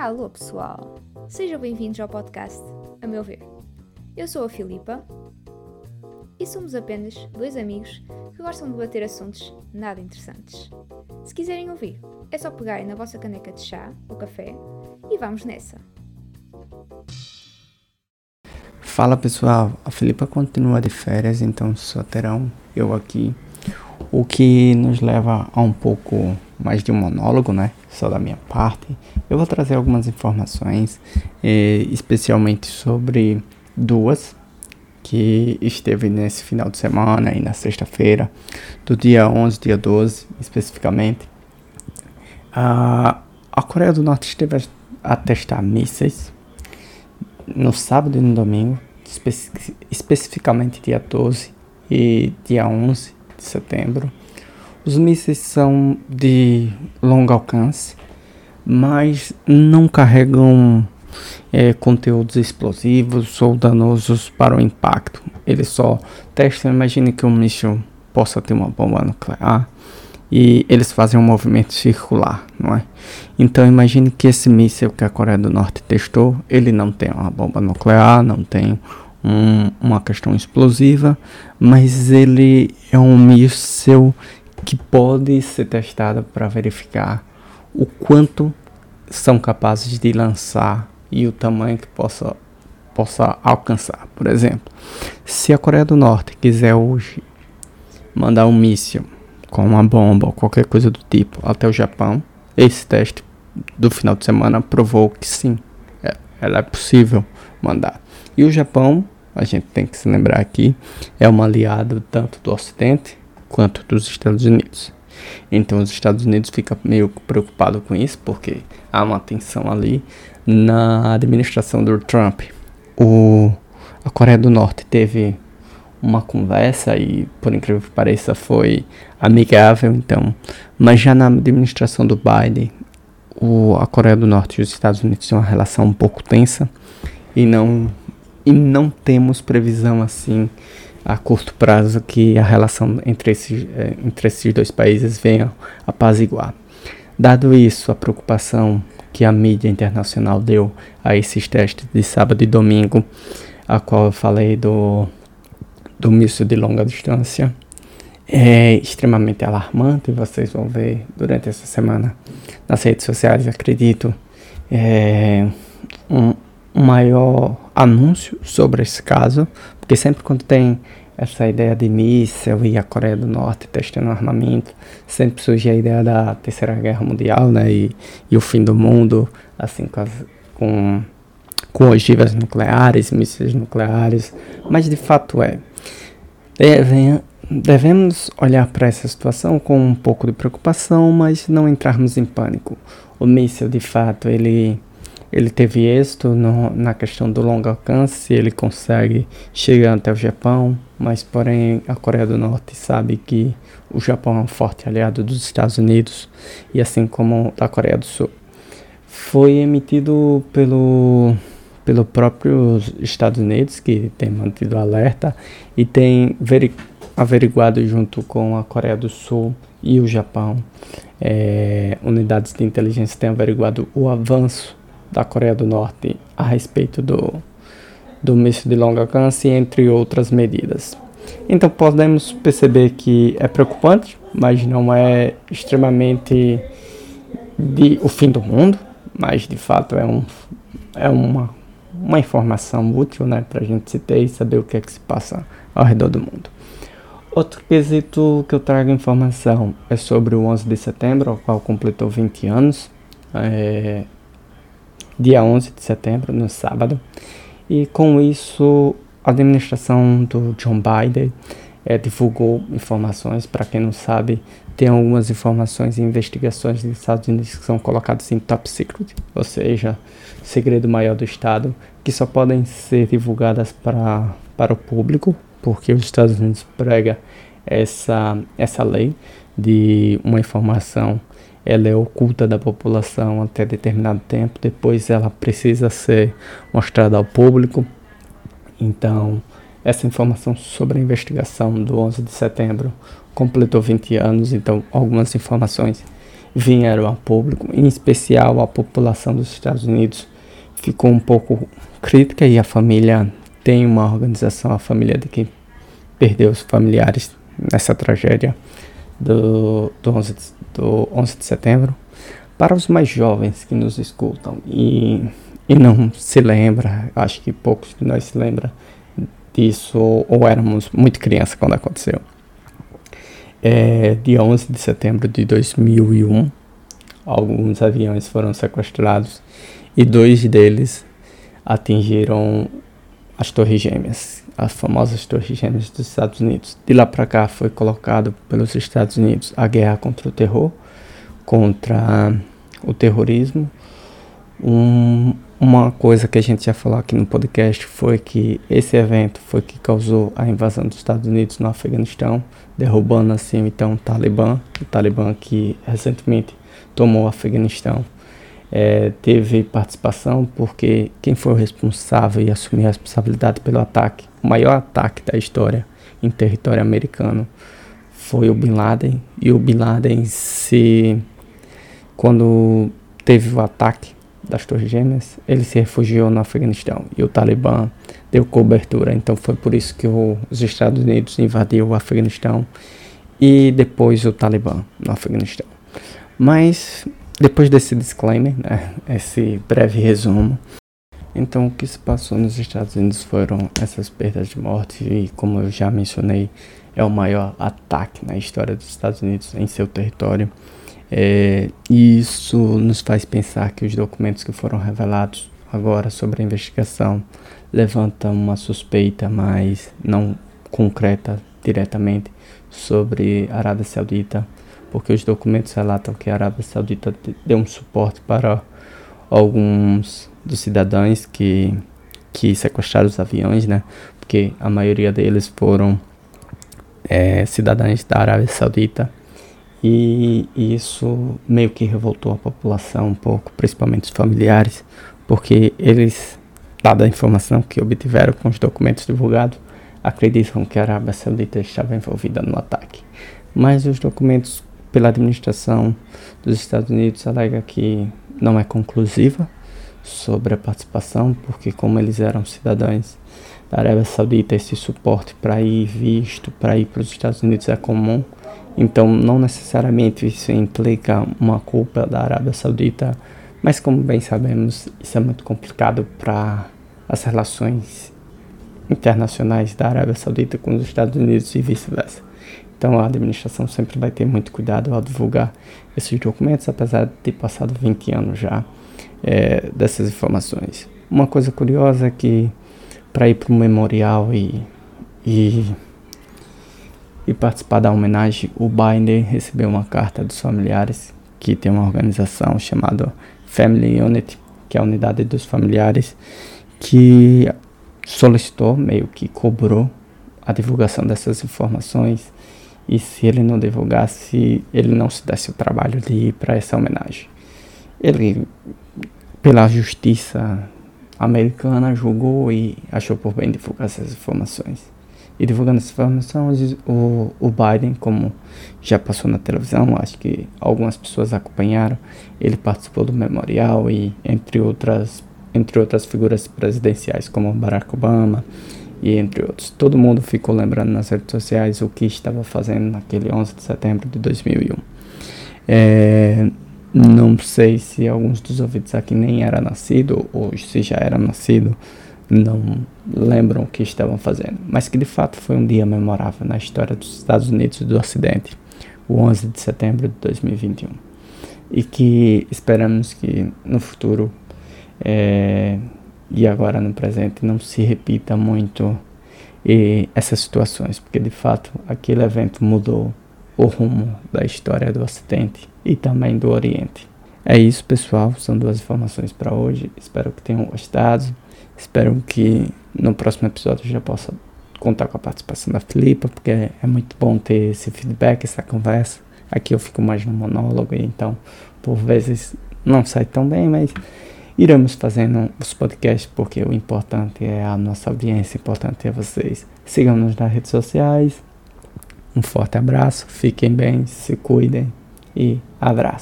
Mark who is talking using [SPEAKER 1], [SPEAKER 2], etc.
[SPEAKER 1] Alô pessoal, sejam bem-vindos ao podcast A Meu Ver. Eu sou a Filipa e somos apenas dois amigos que gostam de debater assuntos nada interessantes. Se quiserem ouvir, é só pegarem na vossa caneca de chá ou café e vamos nessa.
[SPEAKER 2] Fala pessoal, a Filipa continua de férias, então só terão eu aqui, o que nos leva a um pouco mais de um monólogo, né? Só da minha parte. Eu vou trazer algumas informações, eh, especialmente sobre duas que esteve nesse final de semana e na sexta-feira, do dia 11, dia 12, especificamente. A, a Coreia do Norte esteve a, testar mísseis no sábado e no domingo, espe especificamente dia 12 e dia 11 de setembro. Os mísseis são de longo alcance, mas não carregam é, conteúdos explosivos ou danosos para o impacto. Eles só testam, imagine que um míssil possa ter uma bomba nuclear e eles fazem um movimento circular, não é? Então imagine que esse míssil que a Coreia do Norte testou, ele não tem uma bomba nuclear, não tem um, uma questão explosiva, mas ele é um míssil que pode ser testado para verificar o quanto são capazes de lançar e o tamanho que possa, possa alcançar. Por exemplo, se a Coreia do Norte quiser hoje mandar um míssil com uma bomba ou qualquer coisa do tipo até o Japão, esse teste do final de semana provou que sim, é, ela é possível mandar. E o Japão, a gente tem que se lembrar aqui, é um aliado tanto do Ocidente quanto dos Estados Unidos. Então os Estados Unidos fica meio preocupado com isso, porque há uma tensão ali na administração do Trump. O, a Coreia do Norte teve uma conversa e, por incrível que pareça, foi amigável, então, mas já na administração do Biden, o, a Coreia do Norte e os Estados Unidos têm uma relação um pouco tensa e não e não temos previsão assim a curto prazo que a relação entre esses, eh, entre esses dois países venha apaziguar. Dado isso, a preocupação que a mídia internacional deu a esses testes de sábado e domingo, a qual eu falei do, do míssil de longa distância, é extremamente alarmante. Vocês vão ver durante essa semana nas redes sociais, acredito, é, um, um maior anúncio sobre esse caso, porque sempre quando tem essa ideia de míssel e a Coreia do Norte testando armamento, sempre surge a ideia da Terceira Guerra Mundial, né, e, e o fim do mundo, assim, com, as, com, com ogivas nucleares, mísseis nucleares, mas de fato é. Deve, devemos olhar para essa situação com um pouco de preocupação, mas não entrarmos em pânico. O míssil, de fato, ele ele teve êxito no, na questão do longo alcance, ele consegue chegar até o Japão, mas porém a Coreia do Norte sabe que o Japão é um forte aliado dos Estados Unidos e assim como da Coreia do Sul. Foi emitido pelo pelo próprio Estados Unidos que tem mantido alerta e tem averiguado junto com a Coreia do Sul e o Japão. É, unidades de inteligência têm averiguado o avanço da Coreia do Norte a respeito do, do míssil de longo alcance, entre outras medidas. Então podemos perceber que é preocupante, mas não é extremamente de, o fim do mundo, mas de fato é, um, é uma, uma informação útil né, para a gente se ter e saber o que é que se passa ao redor do mundo. Outro quesito que eu trago informação é sobre o 11 de setembro, ao qual completou 20 anos. É, dia 11 de setembro, no sábado. E com isso, a administração do John Biden é, divulgou informações. Para quem não sabe, tem algumas informações e investigações dos Estados Unidos que são colocadas em top secret, ou seja, segredo maior do Estado, que só podem ser divulgadas para, para o público, porque os Estados Unidos prega essa, essa lei de uma informação ela é oculta da população até determinado tempo, depois ela precisa ser mostrada ao público. Então, essa informação sobre a investigação do 11 de setembro completou 20 anos, então algumas informações vieram a público, em especial a população dos Estados Unidos ficou um pouco crítica e a família tem uma organização, a família de quem perdeu os familiares nessa tragédia do, do, 11, de, do 11 de setembro. Para os mais jovens que nos escutam e, e não se lembra, acho que poucos de nós se lembram disso, ou éramos muito criança quando aconteceu. É, dia 11 de setembro de 2001, alguns aviões foram sequestrados e dois deles atingiram as Torres Gêmeas, as famosas Torres Gêmeas dos Estados Unidos. De lá para cá foi colocado pelos Estados Unidos a guerra contra o terror, contra o terrorismo. Um, uma coisa que a gente já falou aqui no podcast foi que esse evento foi que causou a invasão dos Estados Unidos no Afeganistão, derrubando assim então o Talibã, o Talibã que recentemente tomou o Afeganistão é, teve participação porque quem foi o responsável e assumiu a responsabilidade pelo ataque, o maior ataque da história em território americano, foi o Bin Laden. E o Bin Laden se. Quando teve o ataque das Torres Gêmeas, ele se refugiou no Afeganistão e o Talibã deu cobertura. Então foi por isso que o, os Estados Unidos invadiu o Afeganistão e depois o Talibã no Afeganistão. Mas depois desse disclaimer, né, esse breve resumo, então o que se passou nos Estados Unidos foram essas perdas de morte e, como eu já mencionei, é o maior ataque na história dos Estados Unidos em seu território. É, e isso nos faz pensar que os documentos que foram revelados agora sobre a investigação levantam uma suspeita, mas não concreta diretamente sobre a Arábia Saudita porque os documentos relatam que a Arábia Saudita deu um suporte para alguns dos cidadãos que, que sequestraram os aviões, né? Porque a maioria deles foram é, cidadãos da Arábia Saudita. E isso meio que revoltou a população um pouco, principalmente os familiares, porque eles, dada a informação que obtiveram com os documentos divulgados, acreditam que a Arábia Saudita estava envolvida no ataque. Mas os documentos pela administração dos Estados Unidos alega que não é conclusiva sobre a participação, porque como eles eram cidadãos da Arábia Saudita, esse suporte para ir visto, para ir para os Estados Unidos é comum. Então, não necessariamente isso implica uma culpa da Arábia Saudita, mas como bem sabemos, isso é muito complicado para as relações internacionais da Arábia Saudita com os Estados Unidos e vice-versa. Então a administração sempre vai ter muito cuidado ao divulgar esses documentos, apesar de ter passado 20 anos já é, dessas informações. Uma coisa curiosa é que para ir para o memorial e, e, e participar da homenagem, o Biden recebeu uma carta dos familiares, que tem uma organização chamada Family Unit, que é a unidade dos familiares, que solicitou, meio que cobrou a divulgação dessas informações e se ele não divulgasse, ele não se desse o trabalho de ir para essa homenagem. Ele, pela justiça americana, julgou e achou por bem divulgar essas informações. E divulgando essas informações, o, o Biden, como já passou na televisão, acho que algumas pessoas acompanharam, ele participou do memorial e entre outras, entre outras figuras presidenciais como Barack Obama, e entre outros. Todo mundo ficou lembrando nas redes sociais o que estava fazendo naquele 11 de setembro de 2001. É, não sei se alguns dos ouvintes aqui nem era nascido ou se já era nascido, não lembram o que estavam fazendo, mas que de fato foi um dia memorável na história dos Estados Unidos e do Ocidente, o 11 de setembro de 2021. E que esperamos que no futuro é, e agora no presente não se repita muito essas situações, porque de fato aquele evento mudou o rumo da história do Ocidente e também do Oriente. É isso, pessoal. São duas informações para hoje. Espero que tenham gostado. Espero que no próximo episódio eu já possa contar com a participação da Filipa, porque é muito bom ter esse feedback, essa conversa. Aqui eu fico mais no monólogo, então por vezes não sai tão bem, mas iremos fazendo os podcasts porque o importante é a nossa audiência, o importante é vocês. Sigam-nos nas redes sociais. Um forte abraço, fiquem bem, se cuidem e abraço.